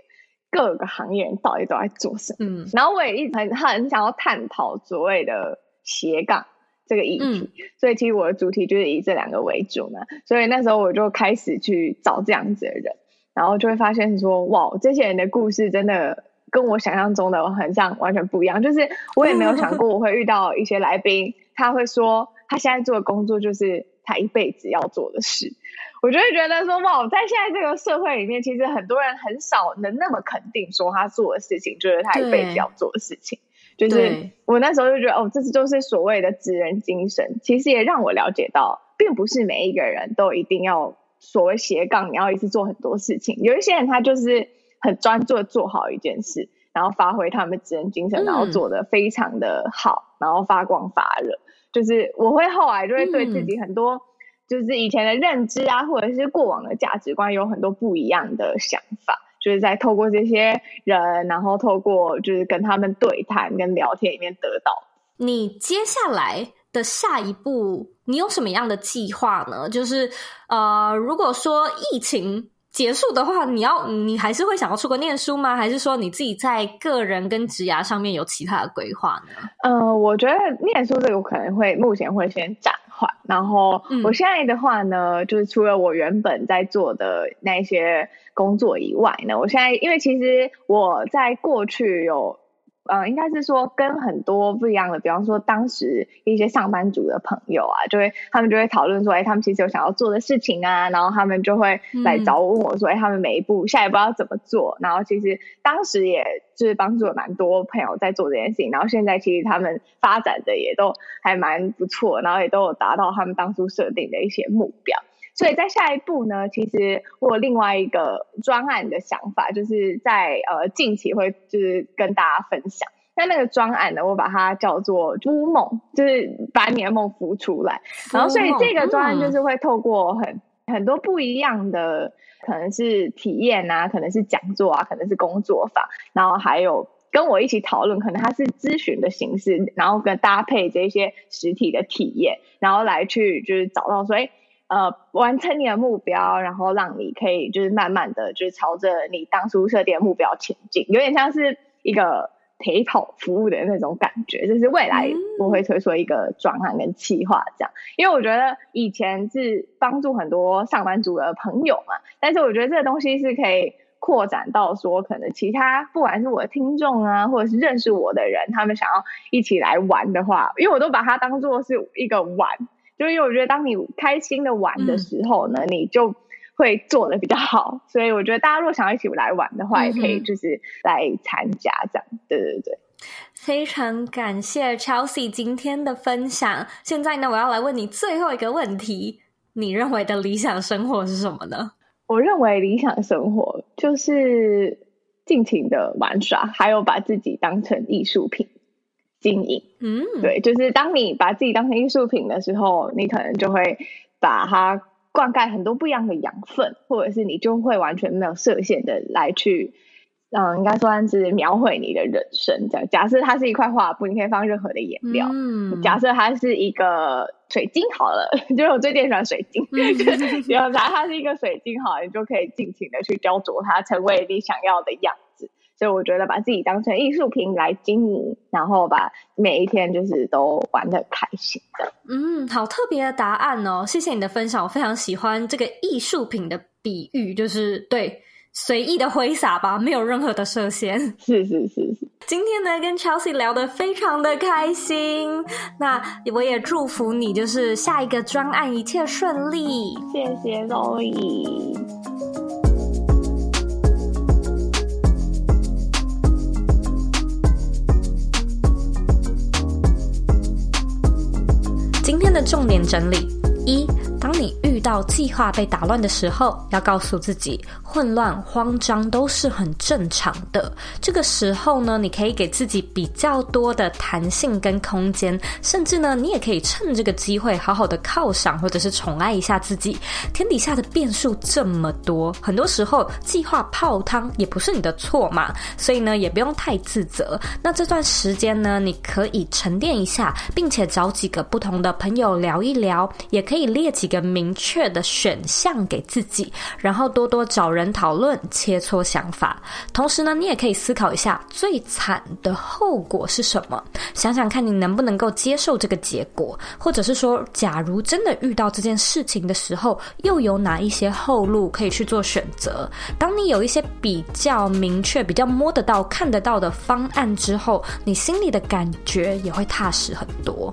各个行业人到底都在做什么，嗯，然后我也一直很很想要探讨所谓的斜杠。这个议题，嗯、所以其实我的主题就是以这两个为主嘛。所以那时候我就开始去找这样子的人，然后就会发现说，哇，这些人的故事真的跟我想象中的很像，完全不一样。就是我也没有想过我会遇到一些来宾，他会说他现在做的工作就是他一辈子要做的事。我就会觉得说，哇，在现在这个社会里面，其实很多人很少能那么肯定说他做的事情就是他一辈子要做的事情。就是我那时候就觉得，哦，这是就是所谓的职人精神。其实也让我了解到，并不是每一个人都一定要所谓斜杠，你要一直做很多事情。有一些人他就是很专注的做好一件事，然后发挥他们职人精神，然后做的非常的好，然后发光发热。就是我会后来就会对自己很多，就是以前的认知啊，或者是过往的价值观有很多不一样的想法。就是在透过这些人，然后透过就是跟他们对谈跟聊天里面得到。你接下来的下一步，你有什么样的计划呢？就是呃，如果说疫情结束的话，你要你还是会想要出国念书吗？还是说你自己在个人跟职涯上面有其他的规划呢？呃，我觉得念书这个可能会目前会先暂缓。然后我现在的话呢，就是除了我原本在做的那些。工作以外呢，我现在因为其实我在过去有，呃，应该是说跟很多不一样的，比方说当时一些上班族的朋友啊，就会他们就会讨论说，哎，他们其实有想要做的事情啊，然后他们就会来找我问我说，哎，他们每一步下一步要怎么做？然后其实当时也就是帮助了蛮多朋友在做这件事情，然后现在其实他们发展的也都还蛮不错，然后也都有达到他们当初设定的一些目标。所以在下一步呢，其实我有另外一个专案的想法，就是在呃近期会就是跟大家分享。那那个专案呢，我把它叫做“孵梦”，就是把你的梦孵出来。然后，所以这个专案就是会透过很很多不一样的，可能是体验啊，可能是讲座啊，可能是工作坊，然后还有跟我一起讨论，可能它是咨询的形式，然后跟搭配这些实体的体验，然后来去就是找到说，哎。呃，完成你的目标，然后让你可以就是慢慢的就是朝着你当初设定的目标前进，有点像是一个陪跑服务的那种感觉。就是未来我会推出一个专案跟企划这样，因为我觉得以前是帮助很多上班族的朋友嘛，但是我觉得这个东西是可以扩展到说，可能其他不管是我的听众啊，或者是认识我的人，他们想要一起来玩的话，因为我都把它当做是一个玩。就因为我觉得，当你开心的玩的时候呢，嗯、你就会做的比较好。所以我觉得，大家如果想要一起来玩的话，也可以就是来参加这样。对对对。非常感谢 Chelsea 今天的分享。现在呢，我要来问你最后一个问题：你认为的理想生活是什么呢？我认为理想生活就是尽情的玩耍，还有把自己当成艺术品经营。嗯，对，就是当你把自己当成艺术品的时候，你可能就会把它灌溉很多不一样的养分，或者是你就会完全没有设限的来去。嗯，应该算是描绘你的人生这样。假设它是一块画布，你可以放任何的颜料。嗯，假设它是一个水晶，好了，就是我最近喜欢水晶。然后假设它是一个水晶，好了，你就可以尽情的去雕琢它，成为你想要的样子。所以我觉得把自己当成艺术品来经营，然后把每一天就是都玩的开心的。嗯，好特别的答案哦！谢谢你的分享，我非常喜欢这个艺术品的比喻，就是对。随意的挥洒吧，没有任何的设限。是是是是。今天呢，跟 Chelsea 聊得非常的开心。那我也祝福你，就是下一个专案一切顺利。谢谢 Zoe。今天的重点整理一。当你遇到计划被打乱的时候，要告诉自己，混乱、慌张都是很正常的。这个时候呢，你可以给自己比较多的弹性跟空间，甚至呢，你也可以趁这个机会好好的犒赏或者是宠爱一下自己。天底下的变数这么多，很多时候计划泡汤也不是你的错嘛，所以呢，也不用太自责。那这段时间呢，你可以沉淀一下，并且找几个不同的朋友聊一聊，也可以列几。一个明确的选项给自己，然后多多找人讨论，切磋想法。同时呢，你也可以思考一下最惨的后果是什么，想想看你能不能够接受这个结果，或者是说，假如真的遇到这件事情的时候，又有哪一些后路可以去做选择？当你有一些比较明确、比较摸得到、看得到的方案之后，你心里的感觉也会踏实很多。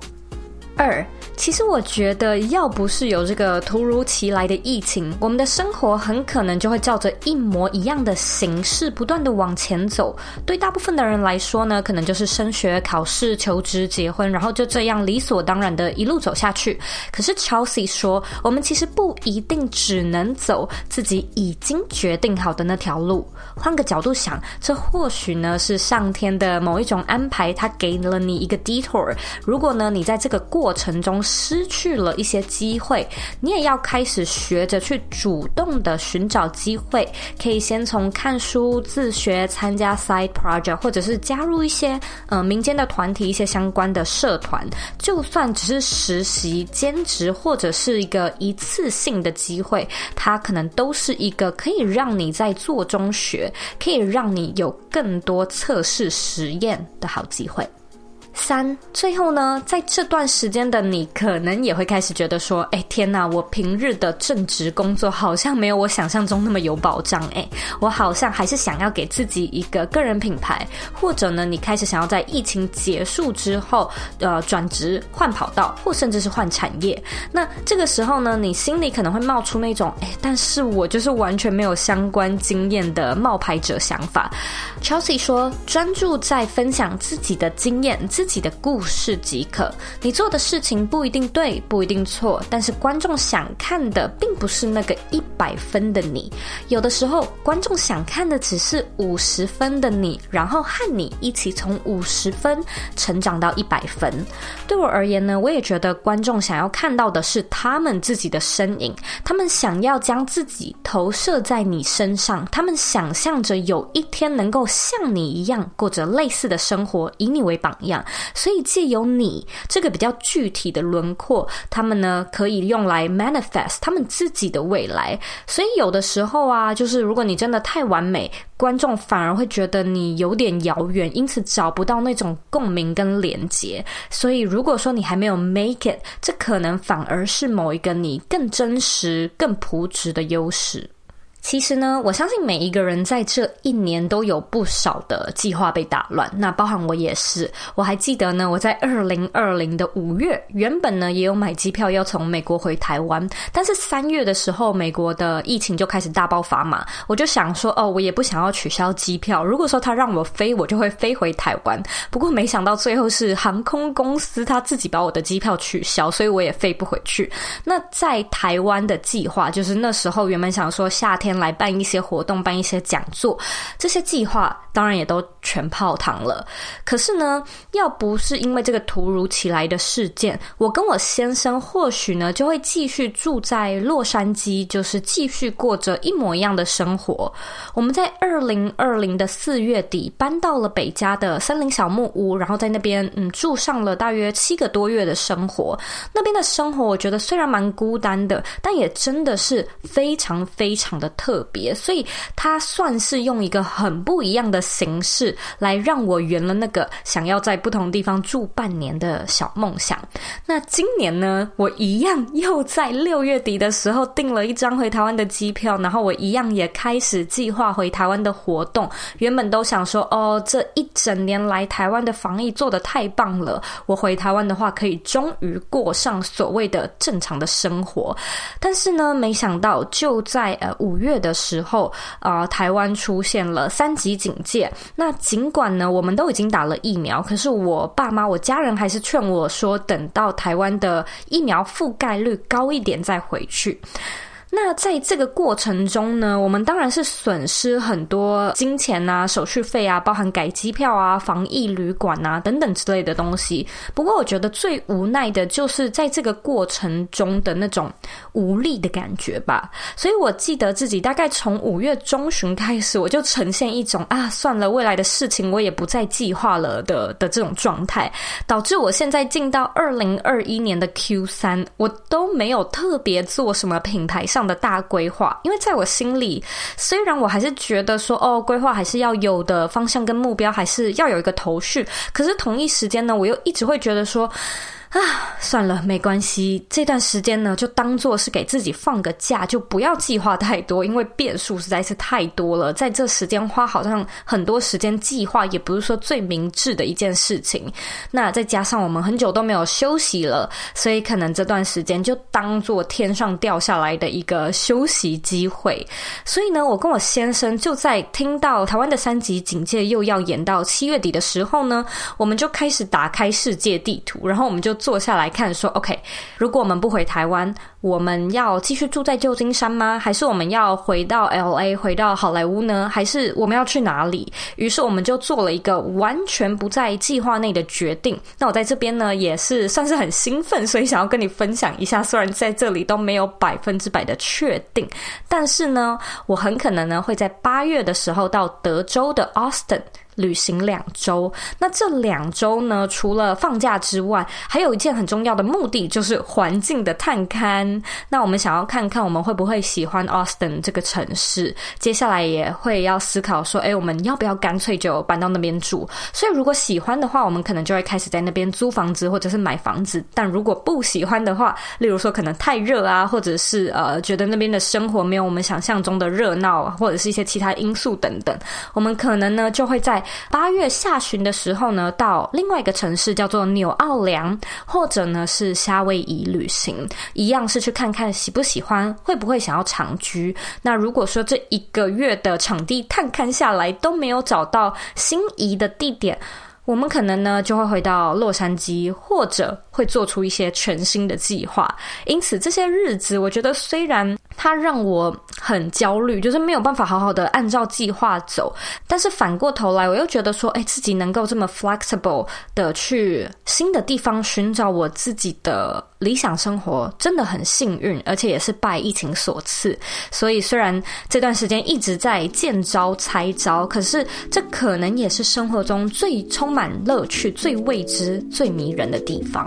二，其实我觉得，要不是有这个突如其来的疫情，我们的生活很可能就会照着一模一样的形式不断的往前走。对大部分的人来说呢，可能就是升学、考试、求职、结婚，然后就这样理所当然的一路走下去。可是 Chelsea 说，我们其实不一定只能走自己已经决定好的那条路。换个角度想，这或许呢是上天的某一种安排，他给了你一个 detour。如果呢，你在这个过过程中失去了一些机会，你也要开始学着去主动的寻找机会。可以先从看书、自学、参加 side project，或者是加入一些呃民间的团体、一些相关的社团。就算只是实习、兼职，或者是一个一次性的机会，它可能都是一个可以让你在做中学，可以让你有更多测试实验的好机会。三，最后呢，在这段时间的你，可能也会开始觉得说，哎，天哪，我平日的正职工作好像没有我想象中那么有保障，哎，我好像还是想要给自己一个个人品牌，或者呢，你开始想要在疫情结束之后，呃，转职换跑道，或甚至是换产业。那这个时候呢，你心里可能会冒出那种，哎，但是我就是完全没有相关经验的冒牌者想法。Chelsea 说，专注在分享自己的经验，自自己的故事即可。你做的事情不一定对，不一定错，但是观众想看的并不是那个一百分的你。有的时候，观众想看的只是五十分的你，然后和你一起从五十分成长到一百分。对我而言呢，我也觉得观众想要看到的是他们自己的身影，他们想要将自己投射在你身上，他们想象着有一天能够像你一样过着类似的生活，以你为榜样。所以借由你这个比较具体的轮廓，他们呢可以用来 manifest 他们自己的未来。所以有的时候啊，就是如果你真的太完美，观众反而会觉得你有点遥远，因此找不到那种共鸣跟连接。所以如果说你还没有 make it，这可能反而是某一个你更真实、更朴质的优势。其实呢，我相信每一个人在这一年都有不少的计划被打乱，那包含我也是。我还记得呢，我在二零二零的五月，原本呢也有买机票要从美国回台湾，但是三月的时候，美国的疫情就开始大爆发嘛，我就想说，哦，我也不想要取消机票。如果说他让我飞，我就会飞回台湾。不过没想到最后是航空公司他自己把我的机票取消，所以我也飞不回去。那在台湾的计划，就是那时候原本想说夏天。来办一些活动，办一些讲座，这些计划当然也都全泡汤了。可是呢，要不是因为这个突如其来的事件，我跟我先生或许呢就会继续住在洛杉矶，就是继续过着一模一样的生活。我们在二零二零的四月底搬到了北加的森林小木屋，然后在那边嗯住上了大约七个多月的生活。那边的生活我觉得虽然蛮孤单的，但也真的是非常非常的特别，所以他算是用一个很不一样的形式来让我圆了那个想要在不同地方住半年的小梦想。那今年呢，我一样又在六月底的时候订了一张回台湾的机票，然后我一样也开始计划回台湾的活动。原本都想说，哦，这一整年来台湾的防疫做得太棒了，我回台湾的话可以终于过上所谓的正常的生活。但是呢，没想到就在呃五月。的时候，呃，台湾出现了三级警戒。那尽管呢，我们都已经打了疫苗，可是我爸妈、我家人还是劝我说，等到台湾的疫苗覆盖率高一点再回去。那在这个过程中呢，我们当然是损失很多金钱啊、手续费啊，包含改机票啊、防疫旅馆啊等等之类的东西。不过，我觉得最无奈的就是在这个过程中的那种无力的感觉吧。所以我记得自己大概从五月中旬开始，我就呈现一种啊，算了，未来的事情我也不再计划了的的这种状态，导致我现在进到二零二一年的 Q 三，我都没有特别做什么品牌上的大规划，因为在我心里，虽然我还是觉得说，哦，规划还是要有的方向跟目标，还是要有一个头绪，可是同一时间呢，我又一直会觉得说。啊，算了，没关系。这段时间呢，就当做是给自己放个假，就不要计划太多，因为变数实在是太多了。在这时间花好像很多时间计划，也不是说最明智的一件事情。那再加上我们很久都没有休息了，所以可能这段时间就当做天上掉下来的一个休息机会。所以呢，我跟我先生就在听到台湾的三级警戒又要延到七月底的时候呢，我们就开始打开世界地图，然后我们就。坐下来看，说 OK，如果我们不回台湾，我们要继续住在旧金山吗？还是我们要回到 LA，回到好莱坞呢？还是我们要去哪里？于是我们就做了一个完全不在计划内的决定。那我在这边呢，也是算是很兴奋，所以想要跟你分享一下。虽然在这里都没有百分之百的确定，但是呢，我很可能呢会在八月的时候到德州的 Austin。旅行两周，那这两周呢，除了放假之外，还有一件很重要的目的，就是环境的探勘。那我们想要看看，我们会不会喜欢 Austin 这个城市？接下来也会要思考说，诶，我们要不要干脆就搬到那边住？所以如果喜欢的话，我们可能就会开始在那边租房子或者是买房子。但如果不喜欢的话，例如说可能太热啊，或者是呃觉得那边的生活没有我们想象中的热闹，或者是一些其他因素等等，我们可能呢就会在。八月下旬的时候呢，到另外一个城市叫做纽奥良，或者呢是夏威夷旅行，一样是去看看喜不喜欢，会不会想要长居。那如果说这一个月的场地探看下来都没有找到心仪的地点，我们可能呢就会回到洛杉矶，或者会做出一些全新的计划。因此这些日子，我觉得虽然。它让我很焦虑，就是没有办法好好的按照计划走。但是反过头来，我又觉得说，哎，自己能够这么 flexible 的去新的地方寻找我自己的理想生活，真的很幸运，而且也是拜疫情所赐。所以虽然这段时间一直在见招拆招，可是这可能也是生活中最充满乐趣、最未知、最迷人的地方。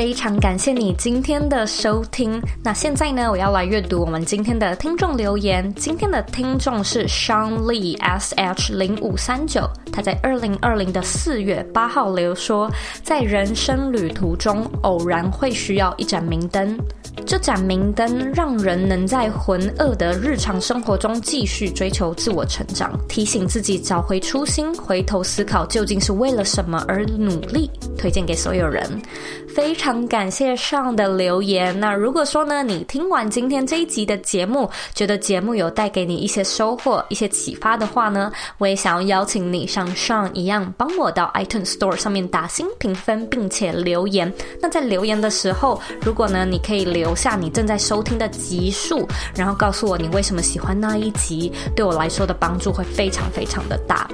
非常感谢你今天的收听。那现在呢，我要来阅读我们今天的听众留言。今天的听众是 Sean Lee S H 零五三九，他在二零二零的四月八号留说，在人生旅途中偶然会需要一盏明灯，这盏明灯让人能在浑噩的日常生活中继续追求自我成长，提醒自己找回初心，回头思考究竟是为了什么而努力。推荐给所有人。非常感谢上的留言。那如果说呢，你听完今天这一集的节目，觉得节目有带给你一些收获、一些启发的话呢，我也想要邀请你像上一样，帮我到 iTunes Store 上面打星评分，并且留言。那在留言的时候，如果呢，你可以留下你正在收听的集数，然后告诉我你为什么喜欢那一集，对我来说的帮助会非常非常的大。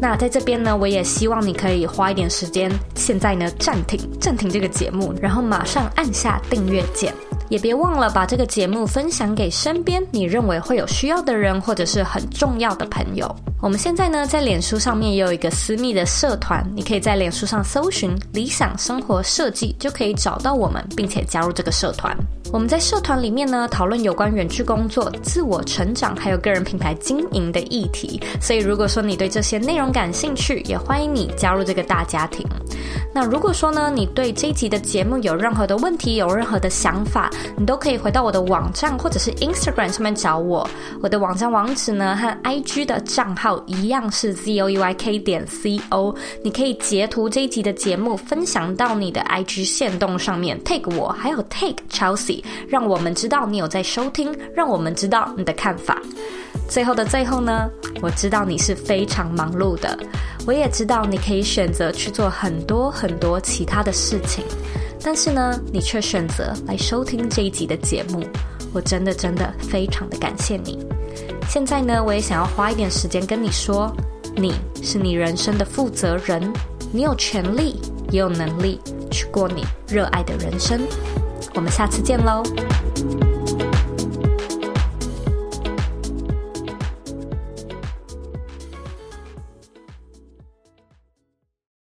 那在这边呢，我也希望你可以花一点时间，现在呢暂停暂停这个节目，然后马上按下订阅键。也别忘了把这个节目分享给身边你认为会有需要的人，或者是很重要的朋友。我们现在呢，在脸书上面也有一个私密的社团，你可以在脸书上搜寻“理想生活设计”，就可以找到我们，并且加入这个社团。我们在社团里面呢，讨论有关远距工作、自我成长，还有个人品牌经营的议题。所以，如果说你对这些内容感兴趣，也欢迎你加入这个大家庭。那如果说呢，你对这一集的节目有任何的问题，有任何的想法，你都可以回到我的网站或者是 Instagram 上面找我。我的网站网址呢和 IG 的账号一样是 zoeyk 点 co。你可以截图这一集的节目，分享到你的 IG 线动上面，take 我，还有 take Chelsea，让我们知道你有在收听，让我们知道你的看法。最后的最后呢，我知道你是非常忙碌的，我也知道你可以选择去做很多很多其他的事情，但是呢，你却选择来收听这一集的节目，我真的真的非常的感谢你。现在呢，我也想要花一点时间跟你说，你是你人生的负责人，你有权利也有能力去过你热爱的人生。我们下次见喽。